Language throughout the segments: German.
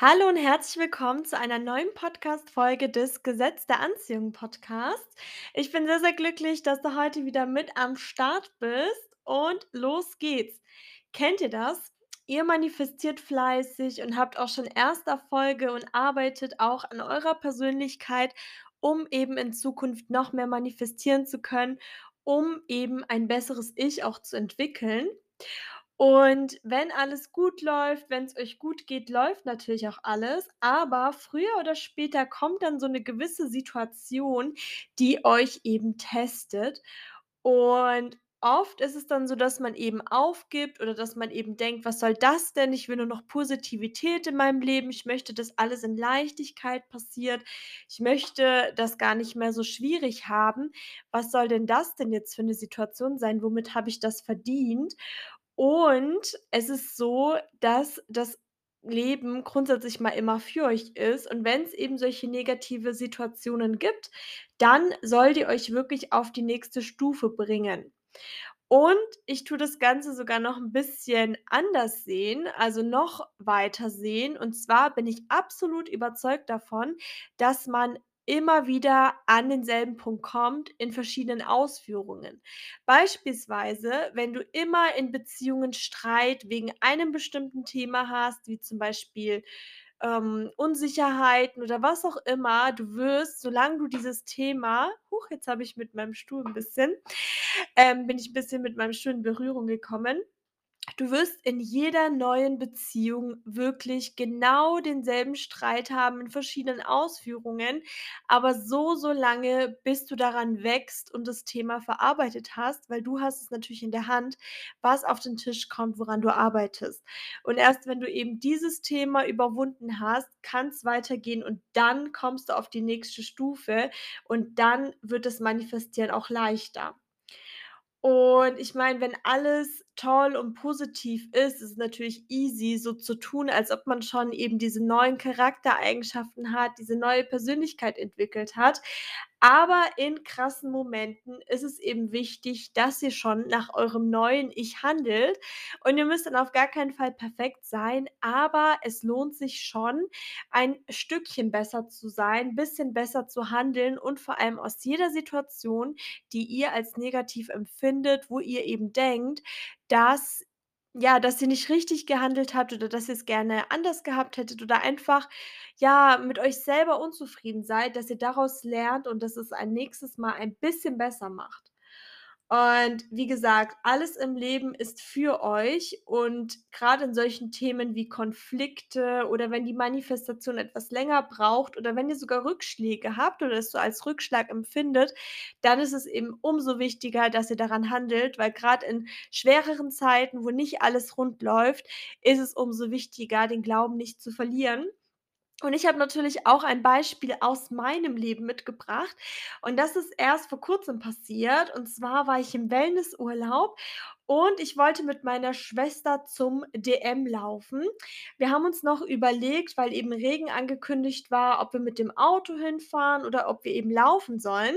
Hallo und herzlich willkommen zu einer neuen Podcast-Folge des Gesetz der Anziehung Podcasts. Ich bin sehr, sehr glücklich, dass du heute wieder mit am Start bist und los geht's. Kennt ihr das? Ihr manifestiert fleißig und habt auch schon erste Erfolge und arbeitet auch an eurer Persönlichkeit, um eben in Zukunft noch mehr manifestieren zu können, um eben ein besseres Ich auch zu entwickeln. Und wenn alles gut läuft, wenn es euch gut geht, läuft natürlich auch alles, aber früher oder später kommt dann so eine gewisse Situation, die euch eben testet. Und oft ist es dann so, dass man eben aufgibt oder dass man eben denkt: „Was soll das denn? Ich will nur noch Positivität in meinem Leben. Ich möchte, dass alles in Leichtigkeit passiert. Ich möchte das gar nicht mehr so schwierig haben. Was soll denn das denn jetzt für eine Situation sein? Womit habe ich das verdient?“ Und es ist so, dass das Leben grundsätzlich mal immer für euch ist und wenn es eben solche negative Situationen gibt, dann sollt ihr euch wirklich auf die nächste Stufe bringen. Und ich tue das Ganze sogar noch ein bisschen anders sehen, also noch weiter sehen. Und zwar bin ich absolut überzeugt davon, dass man immer wieder an denselben Punkt kommt in verschiedenen Ausführungen. Beispielsweise, wenn du immer in Beziehungen Streit wegen einem bestimmten Thema hast, wie zum Beispiel, ähm, Unsicherheiten oder was auch immer, du wirst, solange du dieses Thema huch, jetzt habe ich mit meinem Stuhl ein bisschen ähm, bin ich 'n bisschen mit meinem Stuhl in Berührung gekommen. Du wirst in jeder neuen Beziehung wirklich genau denselben Streit haben in verschiedenen Ausführungen, aber so, so lange, bis du daran wächst und das Thema verarbeitet hast, weil du hast es natürlich in der Hand, was auf den Tisch kommt, woran du arbeitest. Und erst wenn du eben dieses Thema überwunden hast, kann's weitergehen und dann kommst du auf die nächste Stufe und dann wird das Manifestieren auch leichter. Und ich meine, wenn alles toll und positiv ist, ist es natürlich easy, so zu tun, als ob man schon eben diese neuen Charaktereigenschaften hat, diese neue Persönlichkeit entwickelt hat. Aber in krassen Momenten ist es eben wichtig, dass ihr schon nach eurem neuen Ich handelt. Und ihr müsst dann auf gar keinen Fall perfekt sein, aber es lohnt sich schon, ein Stückchen besser zu sein, bisschen besser zu handeln und vor allem aus jeder Situation, die ihr als negativ empfindet, wo ihr eben denkt, dass ja, dass ihr nicht richtig gehandelt habt oder dass ihr es gerne anders gehabt hättet oder einfach, ja, mit euch selber unzufrieden seid, dass ihr daraus lernt und dass es ein nächstes Mal ein bisschen besser macht. Und wie gesagt, alles im Leben ist für euch und gerade in solchen Themen wie Konflikte oder wenn die Manifestation etwas länger braucht oder wenn ihr sogar Rückschläge habt oder es so als Rückschlag empfindet, dann ist es eben umso wichtiger, dass ihr daran handelt, weil gerade in schwereren Zeiten, wo nicht alles rund läuft, ist es umso wichtiger, den Glauben nicht zu verlieren. Und ich habe natürlich auch ein Beispiel aus meinem Leben mitgebracht und das ist erst vor Kurzem passiert. Und zwar war ich im Wellnessurlaub und ich wollte mit meiner Schwester zum DM laufen. Wir haben uns noch überlegt, weil eben Regen angekündigt war, ob wir mit dem Auto hinfahren oder ob wir eben laufen sollen.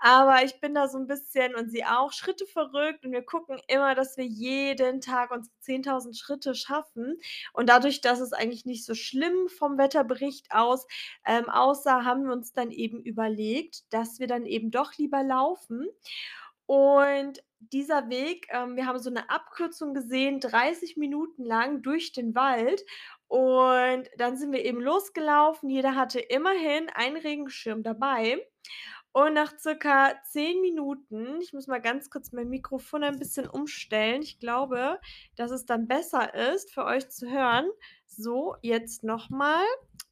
Aber ich bin da so 'n bisschen und sie auch Schritte verrückt und wir gucken immer, dass wir jeden Tag unsere 10.000 Schritte schaffen. Und dadurch, dass es eigentlich nicht so schlimm vom Wetterbericht aus, ähm, aussah, haben wir uns dann eben überlegt, dass wir dann eben doch lieber laufen. Und dieser Weg ähm, wir haben so 'ne Abkürzung gesehen, 30 Minuten lang durch den Wald. Und dann sind wir eben losgelaufen. Jeder hatte immerhin einen Regenschirm dabei. Und nach circa 10 Minuten ich muss mal ganz kurz mein Mikrofon ein bisschen umstellen. Ich glaube, dass es dann besser ist für euch zu hören. So, jetzt noch mal.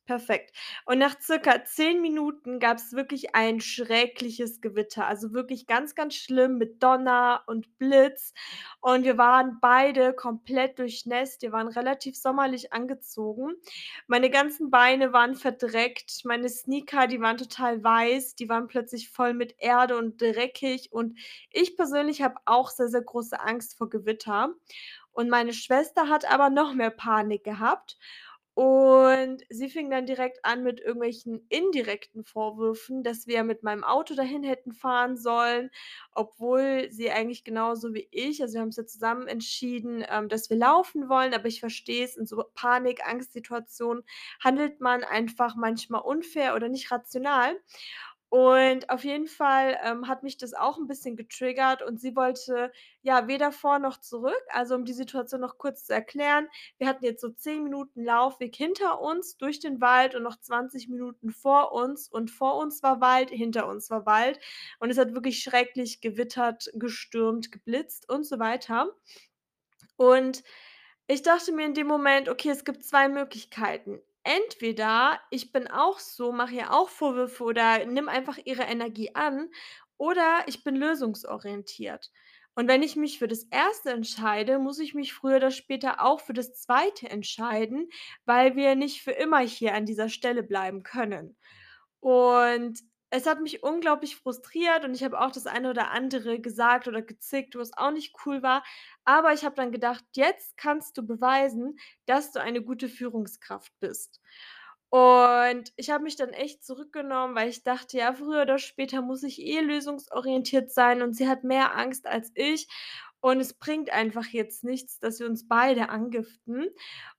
Perfekt. Und nach circa 10 Minuten gab's wirklich ein schreckliches Gewitter, also wirklich ganz, ganz schlimm mit Donner und Blitz. Und wir waren beide komplett durchnässt. Wir waren relativ sommerlich angezogen. Meine ganzen Beine waren verdreckt, meine Sneaker, die waren total weiß, die waren plötzlich voll mit Erde und dreckig. Und ich persönlich habe auch sehr, sehr große Angst vor Gewitter. Und meine Schwester hat aber noch mehr Panik gehabt. Und sie fing dann direkt an mit irgendwelchen indirekten Vorwürfen, dass wir mit meinem Auto dahin hätten fahren sollen, obwohl sie eigentlich genauso wie ich also, wir haben's ja zusammen entschieden, ähm, dass wir laufen wollen, aber ich verstehe es, in so Panik, Angstsituationen handelt man einfach manchmal unfair oder nicht rational. Und auf jeden Fall, ähm, hat mich das auch 'n bisschen getriggert und sie wollte, ja, weder vor noch zurück. Also, um die Situation noch kurz zu erklären: Wir hatten jetzt so 10 Minuten Laufweg hinter uns durch den Wald und noch 20 Minuten vor uns und vor uns war Wald, hinter uns war Wald und es hat wirklich schrecklich gewittert, gestürmt, geblitzt und so weiter. Und ich dachte mir in dem Moment: „Okay, es gibt 2 Möglichkeiten. Entweder ich bin auch so, mache ihr auch Vorwürfe oder nehme einfach ihre Energie an, oder ich bin lösungsorientiert. Und wenn ich mich für das 1. entscheide, muss ich mich früher oder später auch für das 2. entscheiden, weil wir nicht für immer hier an dieser Stelle bleiben können.“ Und es hat mich unglaublich frustriert und ich habe auch das eine oder andere gesagt oder gezickt, was auch nicht cool war. Aber ich habe dann gedacht: „Jetzt kannst du beweisen, dass du eine gute Führungskraft bist.“ Und ich habe mich dann echt zurückgenommen, weil ich dachte: „Ja, früher oder später muss ich eh lösungsorientiert sein und sie hat mehr Angst als ich und es bringt einfach jetzt nichts, dass wir uns beide angiften.“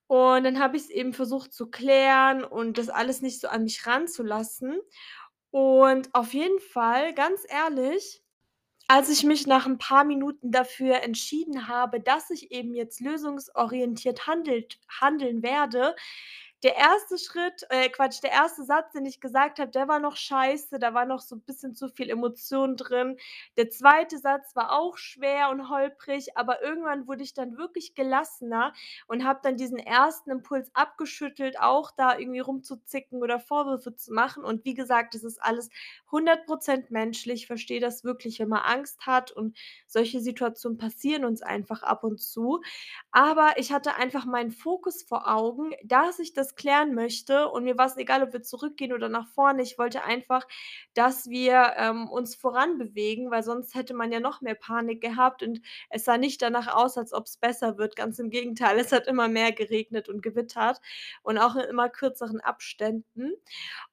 Und dann habe ich's eben versucht zu klären und das alles nicht so an mich ranzulassen. Und auf jeden Fall, ganz ehrlich, als ich mich nach 'n paar Minuten dafür entschieden habe, dass ich eben jetzt lösungsorientiert handelt handeln werde der 1. Schritt äh, Quatsch, der 1. Satz, den ich gesagt habe, der war noch scheiße, da war noch so 'n bisschen zu viel Emotion drin. Der 2. Satz war auch schwer und holprig, aber irgendwann wurde ich dann wirklich gelassener und habe dann diesen 1. Impuls abgeschüttelt, auch da irgendwie rumzuzicken oder Vorwürfe zu machen. Und wie gesagt, das ist alles 100 % menschlich. Ich verstehe das wirklich, wenn man Angst hat und solche Situationen passieren uns einfach ab und zu. Aber ich hatte einfach meinen Fokus vor Augen, dass ich das klären möchte und mir war's egal, ob wir zurückgehen oder nach vorne. Ich wollte einfach, dass wir, ähm, uns voranbewegen, weil sonst hätte man ja noch mehr Panik gehabt und es sah nicht danach aus, als ob's besser wird. Ganz im Gegenteil, es hat immer mehr geregnet und gewittert und auch in immer kürzeren Abständen.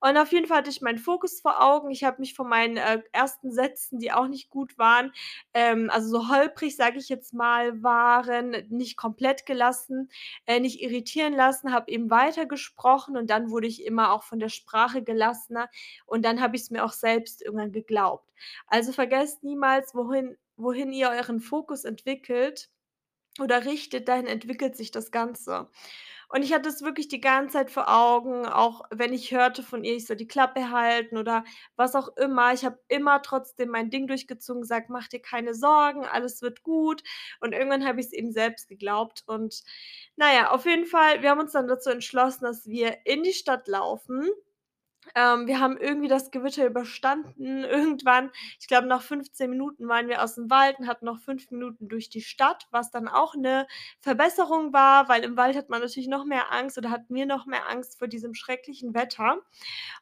Und auf jeden Fall hatte ich meinen Fokus vor Augen. Ich habe mich von meinen, äh, ersten Sätzen, die auch nicht gut waren, ähm, also, so holprig, sage ich jetzt mal, waren, nicht komplett gelassen, äh, nicht irritieren lassen, habe eben weitergesprochen und dann wurde ich immer auch von der Sprache gelassener und dann habe ich's mir auch selbst irgendwann geglaubt. Also, vergesst niemals, wohin wohin ihr euren Fokus entwickelt oder richtet, dahin entwickelt sich das Ganze. Und ich hatte es wirklich die ganze Zeit vor Augen, auch wenn ich hörte von ihr, ich soll die Klappe halten oder was auch immer. Ich habe immer trotzdem mein Ding durchgezogen, gesagt: „Mach dir keine Sorgen, alles wird gut.“ Und irgendwann habe ich's eben selbst geglaubt. Und na ja, auf jeden Fall, wir haben uns dann dazu entschlossen, dass wir in die Stadt laufen. Ähm, wir haben irgendwie das Gewitter überstanden irgendwann. Ich glaube, nach 15 Minuten waren wir aus'm Wald und hatten noch 5 Minuten durch die Stadt, was dann auch 'ne Verbesserung war, weil im Wald hat man natürlich noch mehr Angst oder hatten wir noch mehr Angst vor diesem schrecklichen Wetter.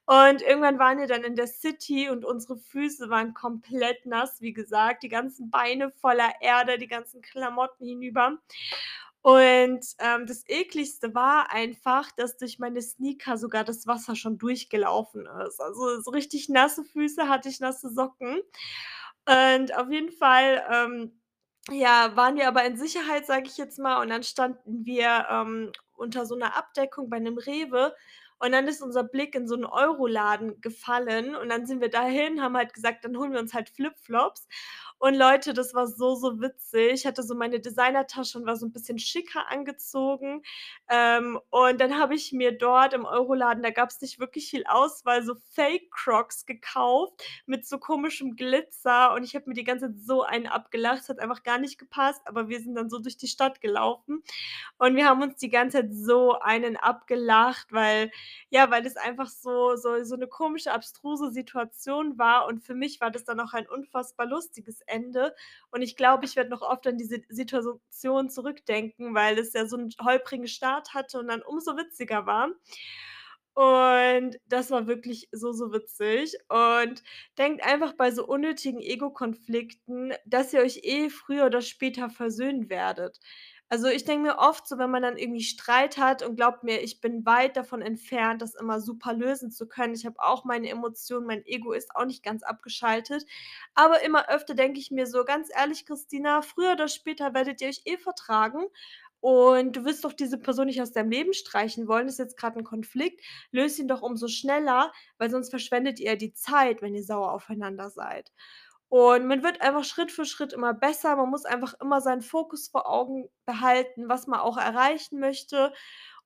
Und irgendwann waren wir dann in der City und unsere Füße waren komplett nass, wie gesagt, die ganzen Beine voller Erde, die ganzen Klamotten hinüber. Und, ähm, das Ekligste war einfach, dass durch meine Sneaker sogar das Wasser schon durchgelaufen ist. Also, so richtig nasse Füße hatte ich, nasse Socken. Und auf jeden Fall, ähm, ja, waren wir aber in Sicherheit, sage ich jetzt mal, und dann standen wir, ähm, unter so 'ner Abdeckung bei 'nem Rewe und dann ist unser Blick in so 'n Euroladen gefallen und dann sind wir dahin, haben halt gesagt: „Dann holen wir uns halt Flipflops.“ Und Leute, das war so, so witzig. Ich hatte so meine Designertasche und war so 'n bisschen schicker angezogen. Ähm, und dann habe ich mir dort im Euroladen da gab's nicht wirklich viel Auswahl, so Fake-Crocs gekauft mit so komischem Glitzer und ich habe mir die ganze Zeit so einen abgelacht. Es hat einfach gar nicht gepasst, aber wir sind dann so durch die Stadt gelaufen und wir haben uns die ganze Zeit so einen abgelacht, weil ja, weil das einfach so so so 'ne komische, abstruse Situation war und für mich war das dann auch ein unfassbar lustiges Ende. Und ich glaube, ich werde noch oft an diese Situation zurückdenken, weil es ja so 'n holprigen Start hatte und dann umso witziger war. Und das war wirklich so, so witzig. Und denkt einfach bei so unnötigen Ego-Konflikten, dass ihr euch eh früher oder später versöhnen werdet. Also, ich denke mir oft so, wenn man dann irgendwie Streit hat und glaubt mir, ich bin weit davon entfernt, das immer super lösen zu können. Ich habe auch meine Emotionen, mein Ego ist auch nicht ganz abgeschaltet. Aber immer öfter denke ich mir so: „Ganz ehrlich, Christina, früher oder später werdet ihr euch eh vertragen und du willst doch diese Person nicht aus deinem Leben streichen wollen. Das ist jetzt grad 'n Konflikt. Löse ihn doch umso schneller, weil sonst verschwendet ihr die Zeit, wenn ihr sauer aufeinander seid.“ Und man wird einfach Schritt für Schritt immer besser. Man muss einfach immer seinen Fokus vor Augen behalten, was man auch erreichen möchte.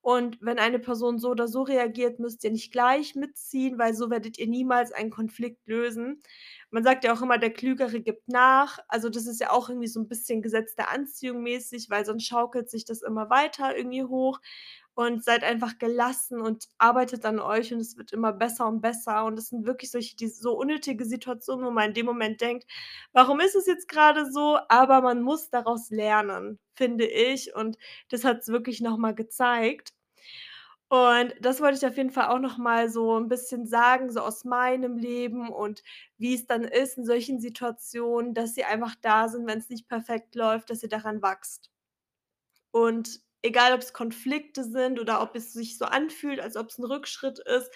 Und wenn eine Person so oder so reagiert, müsst ihr nicht gleich mitziehen, weil so werdet ihr niemals einen Konflikt lösen. Man sagt ja auch immer, der Klügere gibt nach. Also, das ist ja auch irgendwie so 'n bisschen Gesetz der Anziehung mäßig, weil sonst schaukelt sich das immer weiter irgendwie hoch. Und seid einfach gelassen und arbeitet an euch und es wird immer besser und besser. Und das sind wirklich solche die so unnötige Situationen, wo man in dem Moment denkt: „Warum ist es jetzt grade so?“ Aber man muss daraus lernen, finde ich. Und das hat's wirklich noch mal gezeigt. Und das wollte ich auf jeden Fall auch noch mal so 'n bisschen sagen, so aus meinem Leben und wie's dann ist in solchen Situationen, dass ihr einfach da sind, wenn's nicht perfekt läuft, dass ihr daran wachst. Und egal, ob's Konflikte sind oder ob es sich so anfühlt, als ob's 'n Rückschritt ist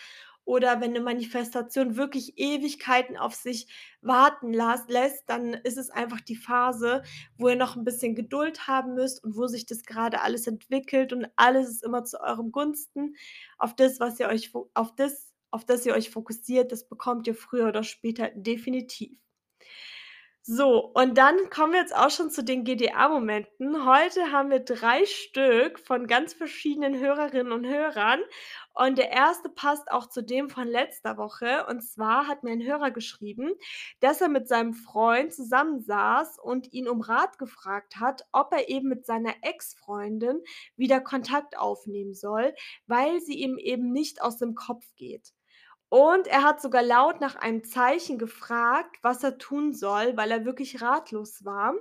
oder wenn 'ne Manifestation wirklich Ewigkeiten auf sich warten lässt, dann ist es einfach die Phase, wo ihr noch 'n bisschen Geduld haben müsst und wo sich das grade alles entwickelt und alles ist immer zu eurem Gunsten. Auf das, was ihr euch auf das auf das ihr euch fokussiert, das bekommt ihr früher oder später definitiv. So, und dann kommen wir jetzt auch schon zu den GDA-Momenten. Heute haben wir 3 Stück von ganz verschiedenen Hörerinnen und Hörern und der 1. passt auch zu dem von letzter Woche. Und zwar hat mir 'n Hörer geschrieben, dass er mit seinem Freund zusammensaß und ihn um Rat gefragt hat, ob er eben mit seiner Ex-Freundin wieder Kontakt aufnehmen soll, weil sie ihm eben nicht aus dem Kopf geht. Und er hat sogar laut nach einem Zeichen gefragt, was er tun soll, weil er wirklich ratlos war.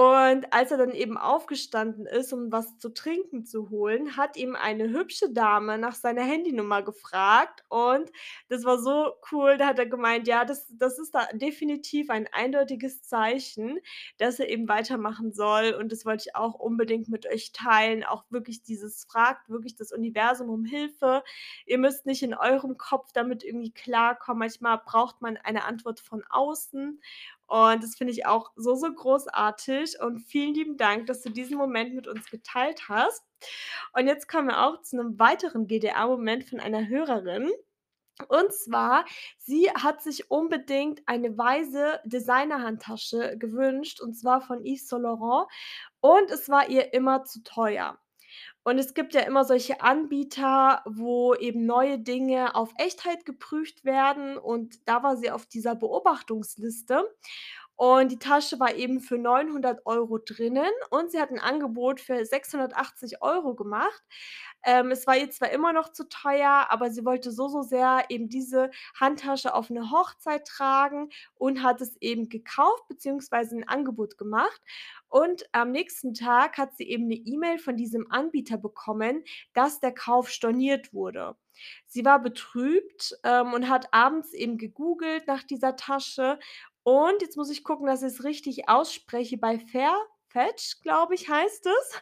Und als er dann eben aufgestanden ist, um was zu trinken zu holen, hat ihm eine hübsche Dame nach seiner Handynummer gefragt und das war so cool. Da hat er gemeint: „Ja, das das ist da definitiv ein eindeutiges Zeichen, dass er eben weitermachen soll.“ Und das wollte ich auch unbedingt mit euch teilen. Auch wirklich dieses fragt wirklich das Universum um Hilfe. Ihr müsst nicht in eurem Kopf damit irgendwie klarkommen. Manchmal braucht man eine Antwort von außen und das finde ich auch so, so großartig und vielen lieben Dank, dass du diesen Moment mit uns geteilt hast. Und jetzt kommen wir auch zu 'nem weiteren GDA-Moment von einer Hörerin. Und zwar, sie hat sich unbedingt eine weiße Designer-Handtasche gewünscht und zwar von Yves Saint Laurent und es war ihr immer zu teuer. Und es gibt ja immer solche Anbieter, wo eben neue Dinge auf Echtheit geprüft werden. Und da war sie auf dieser Beobachtungsliste. Und die Tasche war eben für 900 € drinnen. Und sie hat 'n Angebot für 680 € gemacht. Ähm, es war ihr zwar immer noch zu teuer, aber sie wollte so, so sehr eben diese Handtasche auf 'ne Hochzeit tragen und hat es eben gekauft beziehungsweise 'n Angebot gemacht. Und am nächsten Tag hat sie eben 'ne E-Mail von diesem Anbieter bekommen, dass der Kauf storniert wurde. Sie war betrübt, ähm, und hat abends eben gegoogelt nach dieser Tasche und jetzt muss ich gucken, dass ich's richtig ausspreche, bei Farfetch, glaube ich, heißt es.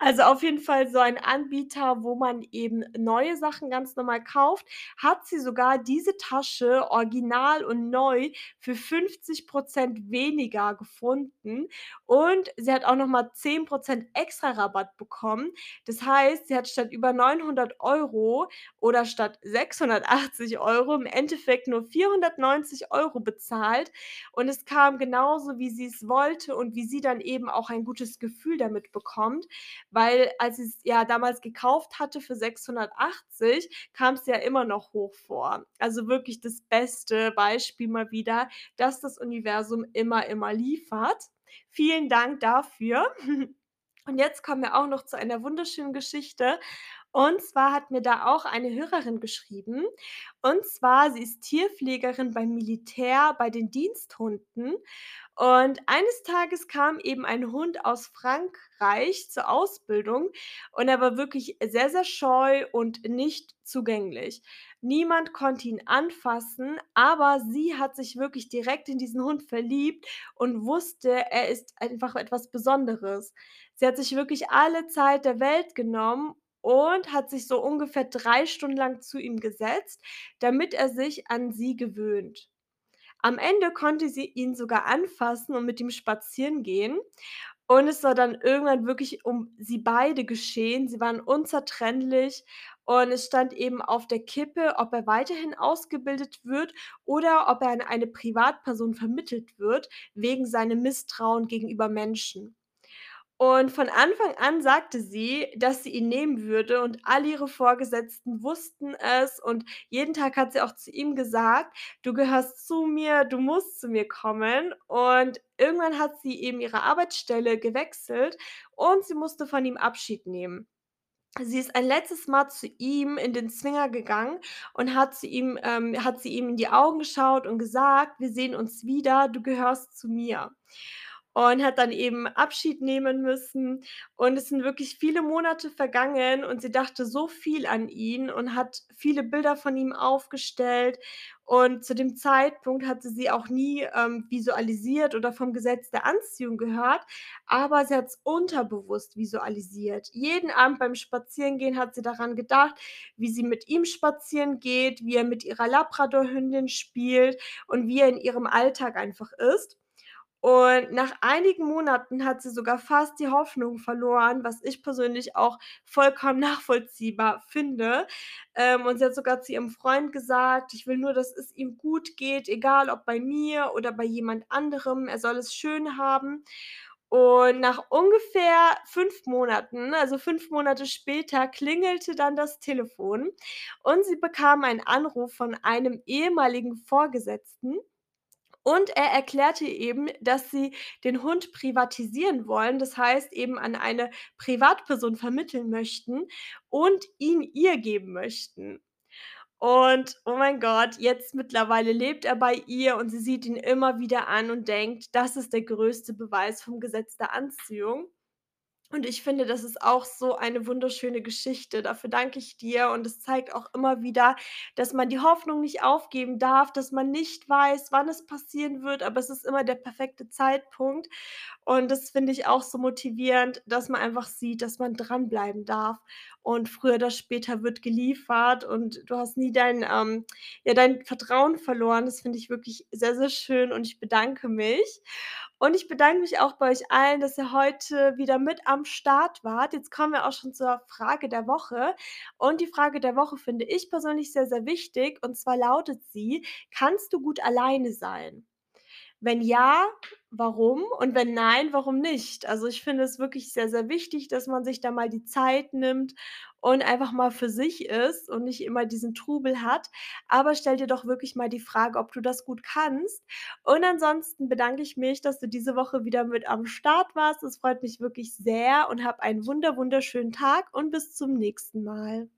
Also, auf jeden Fall so ein Anbieter, wo man eben neue Sachen ganz normal kauft, hat sie sogar diese Tasche original und neu für 50 % weniger gefunden und sie hat auch noch mal 10 % Extrarabatt bekommen. Das heißt, sie hat statt über 900 € oder statt 680 € im Endeffekt nur 490 € bezahlt und es kam genauso, wie sie's wollte und wie sie dann eben auch ein gutes Gefühl damit bekommt, weil als sie's ja damals gekauft hatte für 680, kam's ja immer noch hoch vor. Also, wirklich das beste Beispiel mal wieder, dass das Universum immer, immer liefert. Vielen Dank dafür. Und jetzt kommen wir auch noch zu einer wunderschönen Geschichte Und zwar hat mir da auch eine Hörerin geschrieben. Und zwar, sie ist Tierpflegerin beim Militär bei den Diensthunden. Und eines Tages kam eben ein Hund aus Frankreich zur Ausbildung und er war wirklich sehr, sehr scheu und nicht zugänglich. Niemand konnte ihn anfassen, aber sie hat sich wirklich direkt in diesen Hund verliebt und wusste, er ist einfach etwas Besonderes. Sie hat sich wirklich alle Zeit der Welt genommen und hat sich so ungefähr 3 Stunden lang zu ihm gesetzt, damit er sich an sie gewöhnt. Am Ende konnte sie ihn sogar anfassen und mit ihm spazieren gehen. Und es war dann irgendwann wirklich um sie beide geschehen. Sie waren unzertrennlich und es stand eben auf der Kippe, ob er weiterhin ausgebildet wird oder ob er an eine Privatperson vermittelt wird, wegen seinem Misstrauen gegenüber Menschen. Und von Anfang an sagte sie, dass sie ihn nehmen würde und all ihre Vorgesetzten wussten es und jeden Tag hat sie auch zu ihm gesagt: „Du gehörst zu mir, du musst zu mir kommen.“ Und irgendwann hat sie eben ihre Arbeitsstelle gewechselt und sie musste von ihm Abschied nehmen. Sie ist ein letztes Mal zu ihm in den Zwinger gegangen und hat zu ihm ähm, hat sie ihm in die Augen geschaut und gesagt: „Wir sehen uns wieder, du gehörst zu mir.“ Und hat dann eben Abschied nehmen müssen und es sind wirklich viele Monate vergangen und sie dachte so viel an ihn und hat viele Bilder von ihm aufgestellt. Und zu dem Zeitpunkt hatte sie auch nie, ähm, visualisiert oder vom Gesetz der Anziehung gehört, aber sie hat's unterbewusst visualisiert. Jeden Abend beim Spazierengehen hat sie daran gedacht, wie sie mit ihm spazieren geht, wie er mit ihrer Labradorhündin spielt und wie er in ihrem Alltag einfach ist. Und nach einigen Monaten hat sie sogar fast die Hoffnung verloren, was ich persönlich auch vollkommen nachvollziehbar finde. Ähm, und sie hat sogar zu ihrem Freund gesagt: „Ich will nur, dass es ihm gut geht, egal ob bei mir oder bei jemand anderem. Er soll es schön haben.“ Und nach ungefähr 5 Monaten, also 5 Monate später, klingelte dann das Telefon und sie bekam einen Anruf von einem ehemaligen Vorgesetzten und er erklärte eben, dass sie den Hund privatisieren wollen, das heißt eben an eine Privatperson vermitteln möchten und ihn ihr geben möchten. Und oh mein Gott, jetzt mittlerweile lebt er bei ihr und sie sieht ihn immer wieder an und denkt, das ist der größte Beweis vom Gesetz der Anziehung. Und ich finde, das ist auch so eine wunderschöne Geschichte. Dafür danke ich dir und es zeigt auch immer wieder, dass man die Hoffnung nicht aufgeben darf, dass man nicht weiß, wann es passieren wird, aber es ist immer der perfekte Zeitpunkt. Und das finde ich auch so motivierend, dass man einfach sieht, dass man dranbleiben darf und früher oder später wird geliefert und du hast nie dein, ähm ja, dein Vertrauen verloren. Das finde ich wirklich sehr, sehr schön und ich bedanke mich. Und ich bedanke mich auch bei euch allen, dass ihr heute wieder mit am Start wart. Jetzt kommen wir auch schon zur Frage der Woche. Und die Frage der Woche finde ich persönlich sehr, sehr wichtig. Und zwar lautet sie: „Kannst du gut alleine sein?“ Wenn ja, warum? Und wenn nein, warum nicht? Also, ich finde es wirklich sehr, sehr wichtig, dass man sich da mal die Zeit nimmt und einfach mal für sich ist und nicht immer diesen Trubel hat. Aber stell dir doch wirklich mal die Frage, ob du das gut kannst. Und ansonsten bedanke ich mich, dass du diese Woche wieder mit am Start warst. Es freut mich wirklich sehr und hab einen wunder wunderschönen Tag und bis zum nächsten Mal.